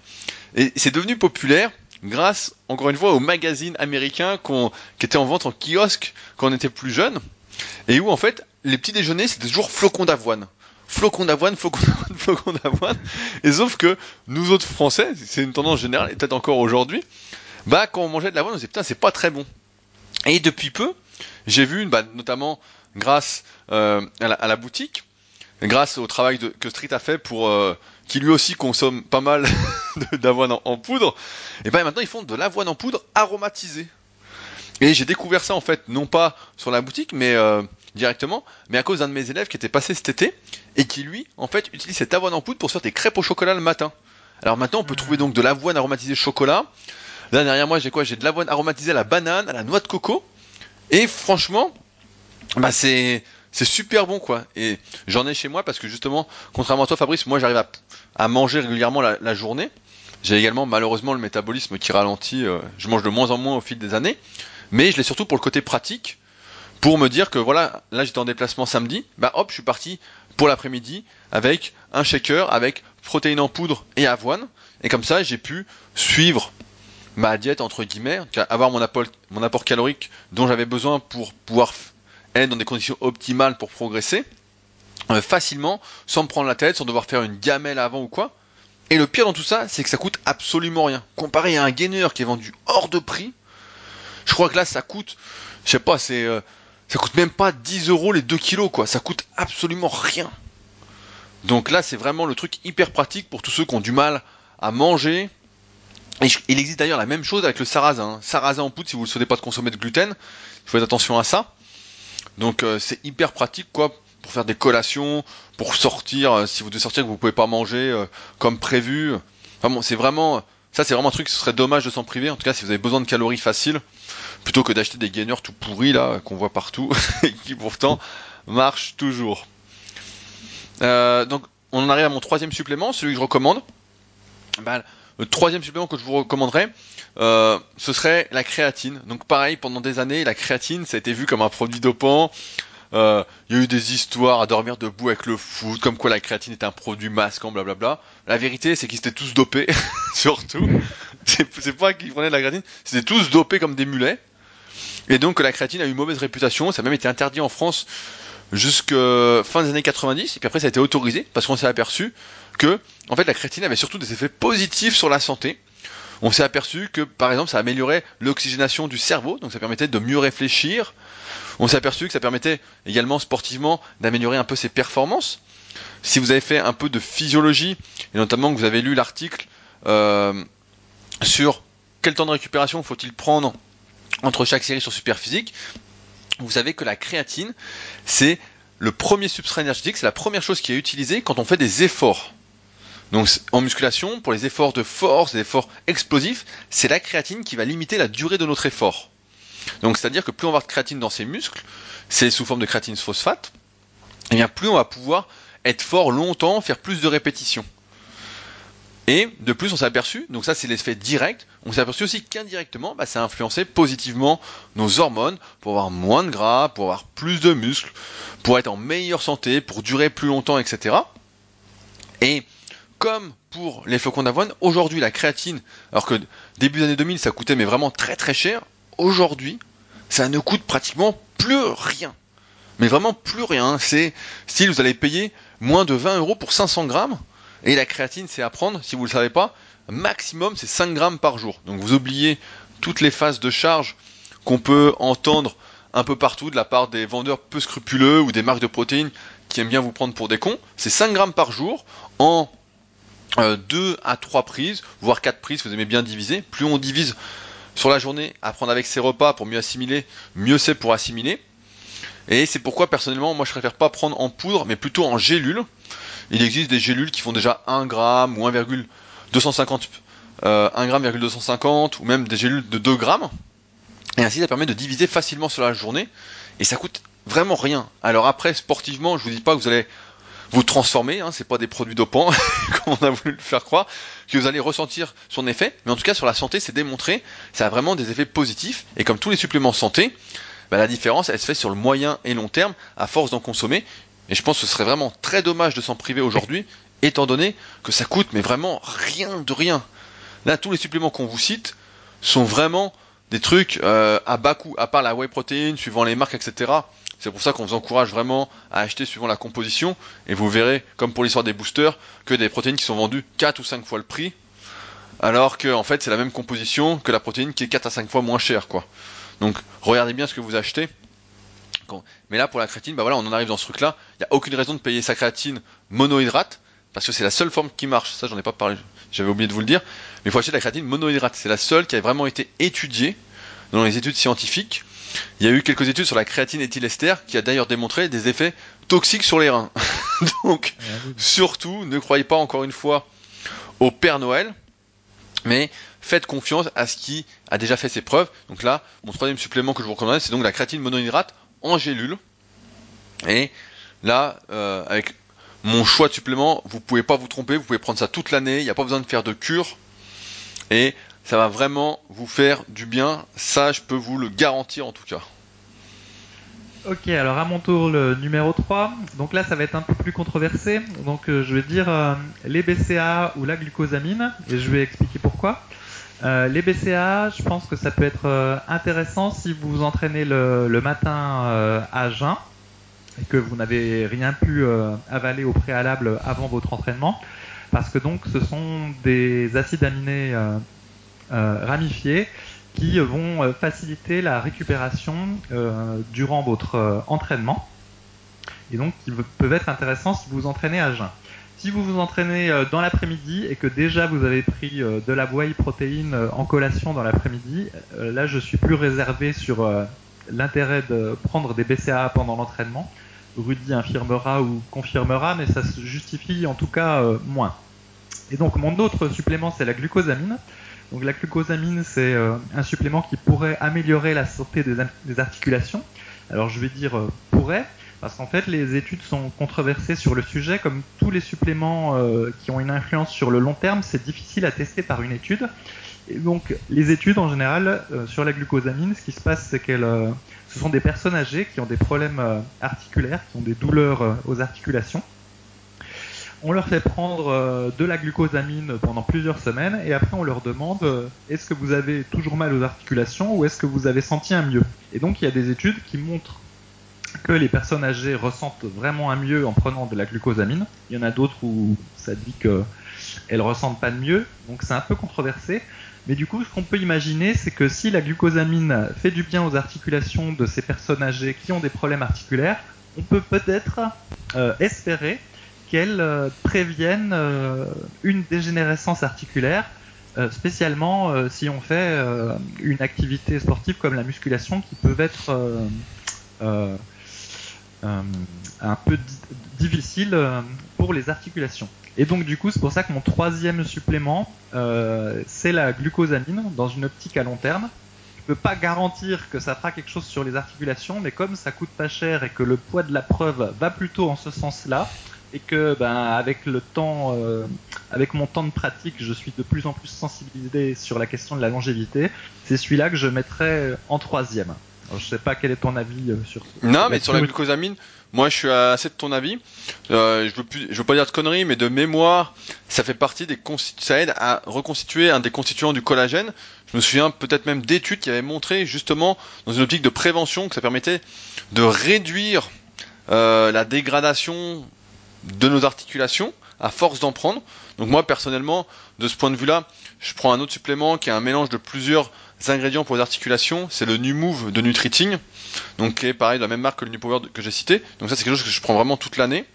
Et c'est devenu populaire grâce, encore une fois, aux magazines américains qui étaient en vente en kiosque quand on était plus jeune, et où en fait les petits déjeuners c'était toujours flocons d'avoine flocons d'avoine, flocons d'avoine, <laughs> flocons d'avoine. Et sauf que nous autres Français, c'est une tendance générale, et peut-être encore aujourd'hui, bah quand on mangeait de l'avoine, on se disait putain c'est pas très bon. Et depuis peu, j'ai vu, bah, notamment grâce euh, à, la, boutique, grâce au travail que Street a fait pour euh, qui lui aussi consomme pas mal <laughs> d'avoine en, poudre, et ben maintenant ils font de l'avoine en poudre aromatisée. Et j'ai découvert ça en fait, non pas sur la boutique, mais euh, directement, mais à cause d'un de mes élèves qui était passé cet été et qui lui, en fait, utilise cette avoine en poudre pour faire des crêpes au chocolat le matin. Alors maintenant, on peut trouver donc de l'avoine aromatisée chocolat. Là derrière moi, j'ai quoi? J'ai de l'avoine aromatisée à la banane, à la noix de coco. Et franchement, bah c'est super bon quoi. Et j'en ai chez moi parce que justement, contrairement à toi Fabrice, moi j'arrive à, manger régulièrement la journée. J'ai également malheureusement le métabolisme qui ralentit. Euh, je mange de moins en moins au fil des années. Mais je l'ai surtout pour le côté pratique pour me dire que voilà, là j'étais en déplacement samedi, bah hop, je suis parti pour l'après-midi avec un shaker avec protéines en poudre et avoine. Et comme ça, j'ai pu suivre ma diète entre guillemets, avoir mon apport, mon apport calorique dont j'avais besoin pour pouvoir être dans des conditions optimales pour progresser euh, facilement, sans me prendre la tête, sans devoir faire une gamelle avant ou quoi. Et le pire dans tout ça, c'est que ça coûte absolument rien. Comparé à un gainer qui est vendu hors de prix, je crois que là ça coûte, je sais pas, c'est euh, ça coûte même pas 10 euros les 2 kilos quoi, ça coûte absolument rien. Donc là c'est vraiment le truc hyper pratique pour tous ceux qui ont du mal à manger, il existe d'ailleurs la même chose avec le sarrasin. Hein. Sarrasin en poudre, si vous ne souhaitez pas de consommer de gluten, il faut faire attention à ça. Donc euh, c'est hyper pratique quoi pour faire des collations, pour sortir, euh, si vous devez sortir que vous pouvez pas manger euh, comme prévu. Enfin bon, c'est vraiment ça c'est vraiment un truc ce serait dommage de s'en priver en tout cas si vous avez besoin de calories faciles plutôt que d'acheter des gainers tout pourris là qu'on voit partout <laughs> et qui pourtant marchent toujours. donc on en arrive à mon troisième supplément, celui que je recommande. Ben, le troisième supplément que je vous recommanderais, euh, ce serait la créatine. Donc pareil, pendant des années, la créatine, ça a été vu comme un produit dopant. Euh, il y a eu des histoires à dormir debout avec le foot, comme quoi la créatine est un produit masquant, blablabla. La vérité, c'est qu'ils étaient tous dopés, <laughs> surtout. C'est pas qu'ils prenaient de la créatine, c'était tous dopés comme des mulets. Et donc la créatine a eu une mauvaise réputation, ça a même été interdit en France jusqu'à fin des années 90, et puis après ça a été autorisé, parce qu'on s'est aperçu que, en fait, la créatine avait surtout des effets positifs sur la santé. On s'est aperçu que, par exemple, ça améliorait l'oxygénation du cerveau, donc ça permettait de mieux réfléchir. On s'est aperçu que ça permettait également sportivement d'améliorer un peu ses performances. Si vous avez fait un peu de physiologie, et notamment que vous avez lu l'article euh, sur quel temps de récupération faut-il prendre entre chaque série sur Superphysique, vous savez que la créatine, c'est le premier substrat énergétique, c'est la première chose qui est utilisée quand on fait des efforts. Donc en musculation, pour les efforts de force, les efforts explosifs, c'est la créatine qui va limiter la durée de notre effort. Donc c'est-à-dire que plus on va avoir de créatine dans ses muscles, c'est sous forme de créatine phosphate, et eh bien plus on va pouvoir être fort longtemps, faire plus de répétitions. Et de plus, on s'est aperçu, donc ça c'est l'effet direct, on s'est aperçu aussi qu'indirectement, bah, ça a influencé positivement nos hormones pour avoir moins de gras, pour avoir plus de muscles, pour être en meilleure santé, pour durer plus longtemps, etc. Et comme pour les flocons d'avoine, aujourd'hui la créatine, alors que début des années 2000 ça coûtait mais vraiment très très cher, aujourd'hui ça ne coûte pratiquement plus rien. Mais vraiment plus rien. C'est si vous allez payer moins de 20 euros pour 500 grammes, et la créatine c'est à prendre, si vous ne le savez pas, maximum c'est 5 grammes par jour. Donc vous oubliez toutes les phases de charge qu'on peut entendre un peu partout de la part des vendeurs peu scrupuleux ou des marques de protéines qui aiment bien vous prendre pour des cons. C'est 5 grammes par jour en euh, 2 à 3 prises, voire 4 prises, vous aimez bien diviser. Plus on divise sur la journée à prendre avec ses repas pour mieux assimiler, mieux c'est pour assimiler. Et c'est pourquoi personnellement, moi je préfère pas prendre en poudre, mais plutôt en gélule. Il existe des gélules qui font déjà 1 gramme ou 1,250 euh, 1,250 ou même des gélules de 2 grammes. Et ainsi ça permet de diviser facilement sur la journée et ça coûte vraiment rien. Alors après sportivement, je vous dis pas que vous allez vous transformer, hein, c'est pas des produits dopants, <laughs> comme on a voulu le faire croire, que vous allez ressentir son effet, mais en tout cas sur la santé c'est démontré, ça a vraiment des effets positifs, et comme tous les suppléments santé, bah, la différence elle se fait sur le moyen et long terme, à force d'en consommer, et je pense que ce serait vraiment très dommage de s'en priver aujourd'hui, étant donné que ça coûte mais vraiment rien de rien. Là tous les suppléments qu'on vous cite sont vraiment des trucs euh, à bas coût, à part la whey protein, suivant les marques, etc. C'est pour ça qu'on vous encourage vraiment à acheter suivant la composition. Et vous verrez, comme pour l'histoire des boosters, que des protéines qui sont vendues 4 ou 5 fois le prix. Alors que en fait c'est la même composition que la protéine qui est 4 à 5 fois moins chère quoi. Donc regardez bien ce que vous achetez. Mais là pour la créatine, bah voilà, on en arrive dans ce truc là. Il n'y a aucune raison de payer sa créatine monohydrate, parce que c'est la seule forme qui marche. Ça j'en ai pas parlé, j'avais oublié de vous le dire. Mais il faut acheter la créatine monohydrate. C'est la seule qui a vraiment été étudiée dans les études scientifiques. Il y a eu quelques études sur la créatine éthylester qui a d'ailleurs démontré des effets toxiques sur les reins. <laughs> Donc, surtout, ne croyez pas encore une fois au Père Noël, mais faites confiance à ce qui a déjà fait ses preuves. Donc là, mon troisième supplément que je vous recommande, c'est donc la créatine monohydrate en gélule. Et là, euh, avec mon choix de supplément, vous pouvez pas vous tromper, vous pouvez prendre ça toute l'année, il n'y a pas besoin de faire de cure. Et ça va vraiment vous faire du bien. Ça, je peux vous le garantir en tout cas. Ok, alors à mon tour le numéro 3. Donc là ça va être un peu plus controversé. Donc euh, je vais dire euh, les BCA ou la glucosamine et je vais expliquer pourquoi. Euh, les BCA, je pense que ça peut être intéressant si vous vous entraînez le, le matin à jeun et que vous n'avez rien pu avaler au préalable avant votre entraînement, parce que donc ce sont des acides aminés euh, ramifiés qui vont euh, faciliter la récupération euh, durant votre entraînement et donc qui ve- peuvent être intéressants si vous vous entraînez à jeun. Si vous vous entraînez dans l'après-midi et que déjà vous avez pris de la whey protéine en collation dans l'après-midi, là je suis plus réservé sur l'intérêt de prendre des BCAA pendant l'entraînement. Rudy infirmera ou confirmera, mais ça se justifie en tout cas moins. Et donc mon autre supplément c'est la glucosamine. Donc la glucosamine c'est euh, un supplément qui pourrait améliorer la santé des, articulations. Alors je vais dire euh, pourrait parce qu'en fait les études sont controversées sur le sujet comme tous les suppléments euh, qui ont une influence sur le long terme, c'est difficile à tester par une étude. Et donc les études en général sur la glucosamine, ce qui se passe c'est qu'elles ce sont des personnes âgées qui ont des problèmes articulaires, qui ont des douleurs aux articulations. On leur fait prendre euh, de la glucosamine pendant plusieurs semaines et après on leur demande euh, est-ce que vous avez toujours mal aux articulations ou est-ce que vous avez senti un mieux? Et donc il y a des études qui montrent que les personnes âgées ressentent vraiment un mieux en prenant de la glucosamine. Il y en a d'autres où ça dit qu'elles ressentent pas de mieux, donc c'est un peu controversé. Mais du coup, ce qu'on peut imaginer, c'est que si la glucosamine fait du bien aux articulations de ces personnes âgées qui ont des problèmes articulaires, on peut peut-être euh, espérer qu'elles euh, préviennent euh, une dégénérescence articulaire, euh, spécialement si on fait une activité sportive comme la musculation qui peut être un peu di- difficile pour les articulations. Et donc du coup, c'est pour ça que mon troisième supplément, c'est la glucosamine dans une optique à long terme. Je peux pas garantir que ça fera quelque chose sur les articulations, mais comme ça coûte pas cher et que le poids de la preuve va plutôt en ce sens-là, et que ben avec le temps, euh, avec mon temps de pratique, je suis de plus en plus sensibilisé sur la question de la longévité. C'est celui-là que je mettrais en troisième. Alors, je sais pas quel est ton avis euh, sur. Non, mais sur la glucosamine, moi je suis assez de ton avis. Euh, je veux plus, je veux pas dire de conneries, mais de mémoire, ça fait partie des ça aide à reconstituer un des constituants du collagène. Je me souviens peut-être même d'études qui avaient montré justement dans une optique de prévention que ça permettait de réduire euh, la dégradation de nos articulations à force d'en prendre. Donc moi personnellement, de ce point de vue-là, je prends un autre supplément qui est un mélange de plusieurs ingrédients pour les articulations. C'est le NuMove de Nutriting, donc qui est pareil de la même marque que le NuPower que j'ai cité. Donc ça c'est quelque chose que je prends vraiment toute l'année.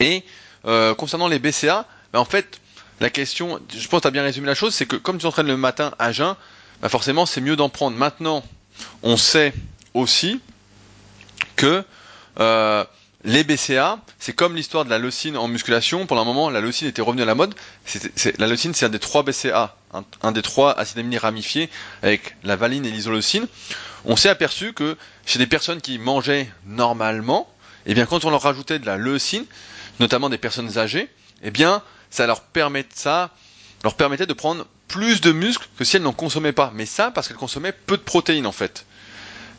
Et euh, concernant les BCA, ben, en fait la question, je pense que tu as bien résumé la chose, c'est que comme tu t'entraînes le matin à jeun, ben, forcément c'est mieux d'en prendre. Maintenant, on sait aussi que euh, les BCA, c'est comme l'histoire de la leucine en musculation. Pendant un moment, la leucine était revenue à la mode. La leucine, c'est un des trois BCA, un, des trois acides aminés ramifiés avec la valine et l'isoleucine. On s'est aperçu que chez des personnes qui mangeaient normalement, eh bien, quand on leur rajoutait de la leucine, notamment des personnes âgées, eh bien, leur ça leur permettait de prendre plus de muscles que si elles n'en consommaient pas. Mais ça, parce qu'elles consommaient peu de protéines en fait.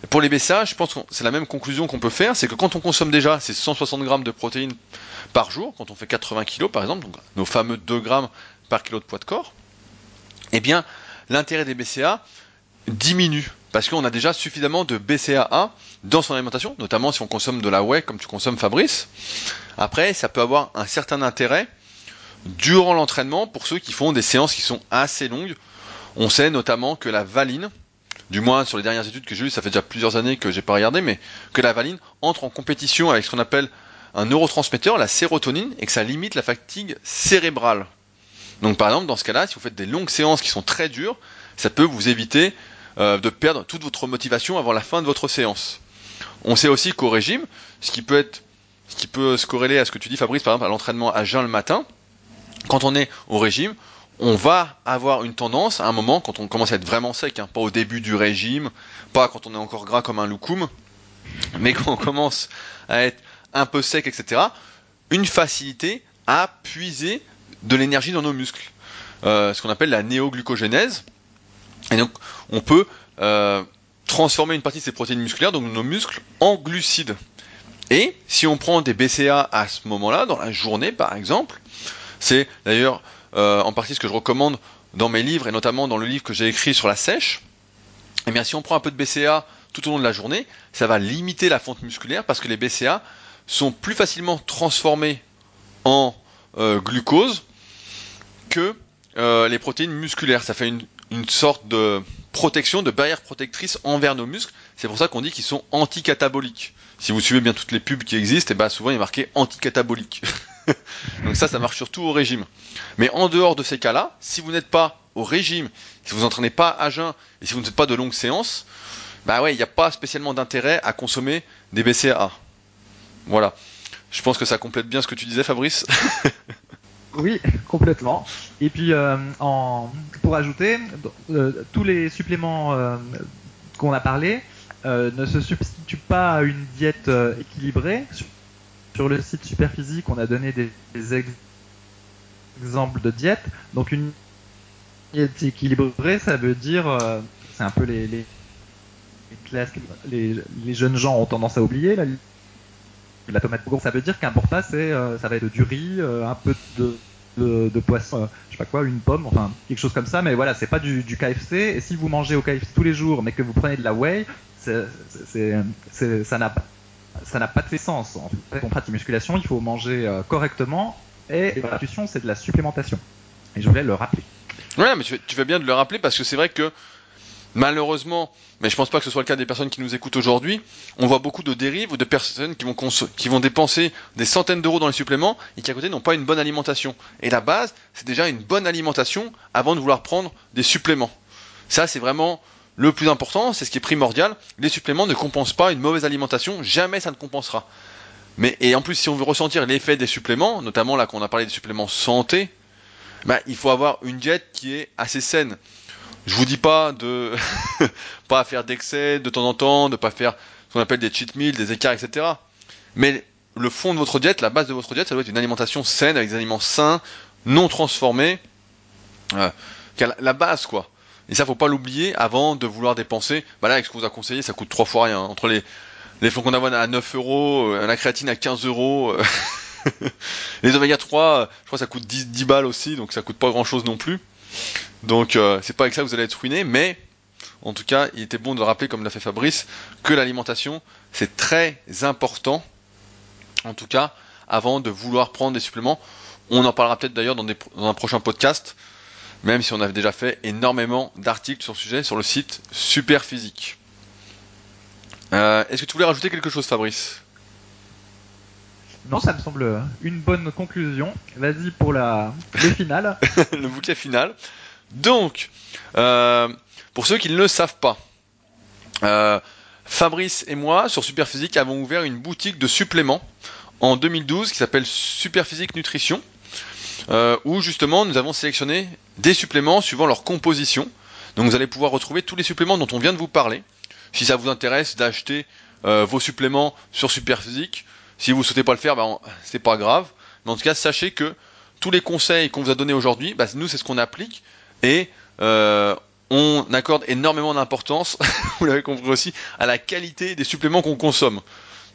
Pour les BCA, je pense que c'est la même conclusion qu'on peut faire, c'est que quand on consomme déjà ces 160 grammes de protéines par jour, quand on fait 80 kg par exemple, nos fameux 2 grammes par kilo de poids de corps, eh bien l'intérêt des BCA diminue parce qu'on a déjà suffisamment de BCAA dans son alimentation, notamment si on consomme de la whey comme tu consommes Fabrice. Après, ça peut avoir un certain intérêt durant l'entraînement pour ceux qui font des séances qui sont assez longues. On sait notamment que la valine, du moins sur les dernières études que j'ai eues, ça fait déjà plusieurs années que j'ai pas regardé, mais que la valine entre en compétition avec ce qu'on appelle un neurotransmetteur, la sérotonine, et que ça limite la fatigue cérébrale. Donc par exemple, dans ce cas-là, si vous faites des longues séances qui sont très dures, ça peut vous éviter euh, de perdre toute votre motivation avant la fin de votre séance. On sait aussi qu'au régime, ce qui peut être, ce qui peut se corréler à ce que tu dis, Fabrice, par exemple, à l'entraînement à jeun le matin, quand on est au régime, on va avoir une tendance à un moment, quand on commence à être vraiment sec, hein, pas au début du régime, pas quand on est encore gras comme un loukoum, mais quand on commence à être un peu sec, etc., une facilité à puiser de l'énergie dans nos muscles. Euh, ce qu'on appelle la néoglucogénèse. Et donc, on peut euh, transformer une partie de ces protéines musculaires, donc nos muscles, en glucides. Et si on prend des BCA à ce moment-là, dans la journée par exemple, c'est d'ailleurs en partie ce que je recommande dans mes livres et notamment dans le livre que j'ai écrit sur la sèche, eh bien si on prend un peu de BCA tout au long de la journée, ça va limiter la fonte musculaire parce que les BCA sont plus facilement transformés en euh, glucose que euh, les protéines musculaires. Ça fait une, sorte de protection, de barrière protectrice envers nos muscles. C'est pour ça qu'on dit qu'ils sont anticataboliques. Si vous suivez bien toutes les pubs qui existent, et eh ben souvent il est marqué anticatabolique. <laughs> Donc ça, ça marche surtout au régime. Mais en dehors de ces cas-là, si vous n'êtes pas au régime, si vous n'entraînez pas à jeun et si vous ne faites pas de longues séances, bah ouais, il n'y a pas spécialement d'intérêt à consommer des BCAA. Voilà. Je pense que ça complète bien ce que tu disais, Fabrice. <laughs> oui, complètement. Et puis, euh, pour ajouter, euh, tous les suppléments euh, qu'on a parlé ne se substituent pas à une diète équilibrée. Sur le site Superphysique, on a donné des, exemples de diètes. Donc, une diète équilibrée, ça veut dire, c'est un peu les, les, les, les, jeunes gens ont tendance à oublier. Là, la tomate ça veut dire qu'un repas, c'est, ça va être du riz, un peu de de, poisson, euh, je sais pas quoi, une pomme, enfin quelque chose comme ça, mais voilà, c'est pas du, KFC. Et si vous mangez au KFC tous les jours, mais que vous prenez de la whey, ça n'a pas ça de sens. En fait, en pratique musculation, il faut manger euh, correctement et la nutrition, c'est de la supplémentation. Et je voulais le rappeler. Ouais, mais tu tu fais bien de le rappeler parce que c'est vrai que Malheureusement, mais je pense pas que ce soit le cas des personnes qui nous écoutent aujourd'hui, on voit beaucoup de dérives ou de personnes qui vont, dépenser des centaines d'euros dans les suppléments et qui à côté n'ont pas une bonne alimentation. Et la base, c'est déjà une bonne alimentation avant de vouloir prendre des suppléments. Ça, c'est vraiment le plus important, c'est ce qui est primordial. Les suppléments ne compensent pas une mauvaise alimentation, jamais ça ne compensera. Mais et en plus, si on veut ressentir l'effet des suppléments, notamment là qu'on a parlé des suppléments santé, bah, il faut avoir une diète qui est assez saine. Je vous dis pas de <laughs> pas faire d'excès de temps en temps, de pas faire ce qu'on appelle des cheat meals, des écarts, etc. Mais le fond de votre diète, la base de votre diète, ça doit être une alimentation saine avec des aliments sains, non transformés, euh, la, base quoi. Et ça faut pas l'oublier avant de vouloir dépenser. Bah là avec ce qu'on vous a conseillé, ça coûte trois fois rien. Entre les les flocons d'avoine à 9 euros, euh, la créatine à 15 euros. Euh, <laughs> les oméga 3, je crois que ça coûte 10, 10 balles aussi, donc ça coûte pas grand chose non plus. Donc euh, c'est pas avec ça que vous allez être ruiné, mais en tout cas, il était bon de rappeler, comme l'a fait Fabrice, que l'alimentation c'est très important. En tout cas, avant de vouloir prendre des suppléments, on en parlera peut-être d'ailleurs dans, un prochain podcast, même si on avait déjà fait énormément d'articles sur le sujet sur le site Superphysique. Euh, Est-ce que tu voulais rajouter quelque chose, Fabrice? Non, ça me semble une bonne conclusion. Vas-y pour la, le final. <laughs> le bouquet final. Donc, euh, pour ceux qui ne le savent pas, euh, Fabrice et moi, sur Superphysique, avons ouvert une boutique de suppléments en 2012 qui s'appelle Superphysique Nutrition, euh, où justement nous avons sélectionné des suppléments suivant leur composition. Donc vous allez pouvoir retrouver tous les suppléments dont on vient de vous parler. Si ça vous intéresse d'acheter vos suppléments sur Superphysique, si vous ne souhaitez pas le faire, ben, c'est pas grave. Mais en tout cas, sachez que tous les conseils qu'on vous a donnés aujourd'hui, ben, nous, c'est ce qu'on applique. Et euh, on accorde énormément d'importance, <laughs> vous l'avez compris aussi, à la qualité des suppléments qu'on consomme.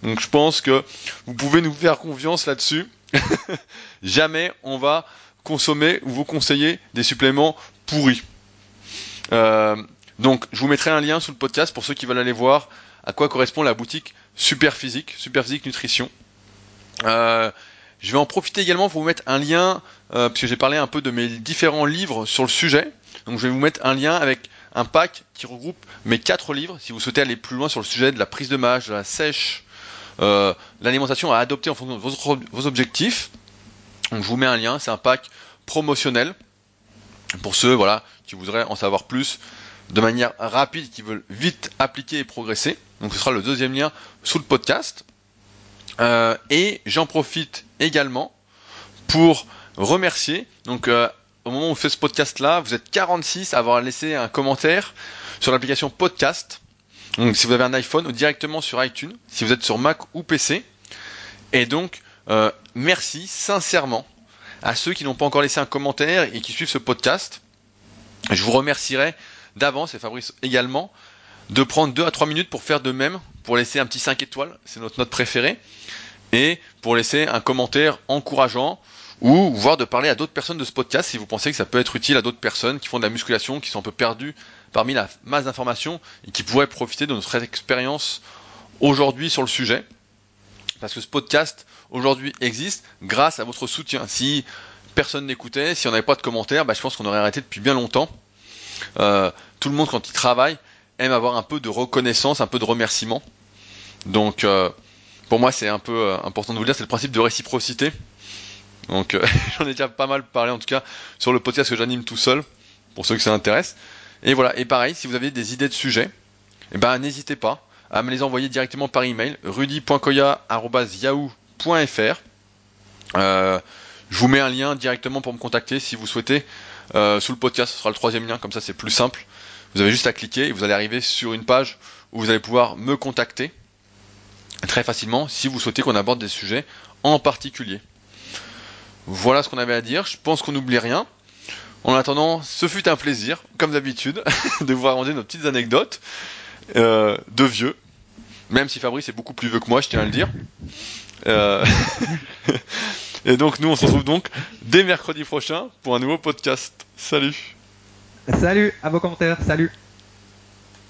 Donc je pense que vous pouvez nous faire confiance là-dessus. <laughs> Jamais on va consommer ou vous conseiller des suppléments pourris. Euh, donc je vous mettrai un lien sous le podcast pour ceux qui veulent aller voir à quoi correspond la boutique Super Physique, Super Physique Nutrition. Euh, je vais en profiter également pour vous mettre un lien, euh, puisque j'ai parlé un peu de mes différents livres sur le sujet. Donc je vais vous mettre un lien avec un pack qui regroupe mes quatre livres, si vous souhaitez aller plus loin sur le sujet de la prise de mâche, de la sèche, euh, l'alimentation à adopter en fonction de vos, vos objectifs. Donc je vous mets un lien, c'est un pack promotionnel pour ceux voilà qui voudraient en savoir plus de manière rapide, qui veulent vite appliquer et progresser. Donc ce sera le deuxième lien sous le podcast. Euh, et j'en profite également pour remercier. Donc euh, au moment où on fait ce podcast là, vous êtes 46 à avoir laissé un commentaire sur l'application podcast. Donc si vous avez un iPhone ou directement sur iTunes, si vous êtes sur Mac ou PC. Et donc euh, merci sincèrement à ceux qui n'ont pas encore laissé un commentaire et qui suivent ce podcast. Je vous remercierai d'avance, et Fabrice également, de prendre 2 à 3 minutes pour faire de même, pour laisser un petit 5 étoiles, c'est notre note préférée, et pour laisser un commentaire encourageant, ou voir de parler à d'autres personnes de ce podcast si vous pensez que ça peut être utile à d'autres personnes qui font de la musculation, qui sont un peu perdues parmi la masse d'informations et qui pourraient profiter de notre expérience aujourd'hui sur le sujet. Parce que ce podcast aujourd'hui existe grâce à votre soutien. Si personne n'écoutait, si on n'avait pas de commentaires, bah, je pense qu'on aurait arrêté depuis bien longtemps. Euh, tout le monde quand il travaille aime avoir un peu de reconnaissance, un peu de remerciement. Donc euh, pour moi c'est un peu euh, important de vous le dire, c'est le principe de réciprocité. Donc <laughs> j'en ai déjà pas mal parlé en tout cas sur le podcast que j'anime tout seul, pour ceux que ça intéresse. Et voilà, et pareil, si vous avez des idées de sujets, eh ben n'hésitez pas à me les envoyer directement par email, rudy.koya.yahoo.fr. Euh, je vous mets un lien directement pour me contacter si vous souhaitez. Euh, sous le podcast, ce sera le troisième lien, comme ça c'est plus simple. Vous avez juste à cliquer et vous allez arriver sur une page où vous allez pouvoir me contacter très facilement si vous souhaitez qu'on aborde des sujets en particulier. Voilà ce qu'on avait à dire. Je pense qu'on n'oublie rien. En attendant, ce fut un plaisir, comme d'habitude, <laughs> de vous raconter nos petites anecdotes euh, de vieux. Même si Fabrice est beaucoup plus vieux que moi, je tiens à le dire. Euh, <laughs> et donc nous, on se retrouve donc dès mercredi prochain pour un nouveau podcast. Salut. Salut, à vos commentaires, salut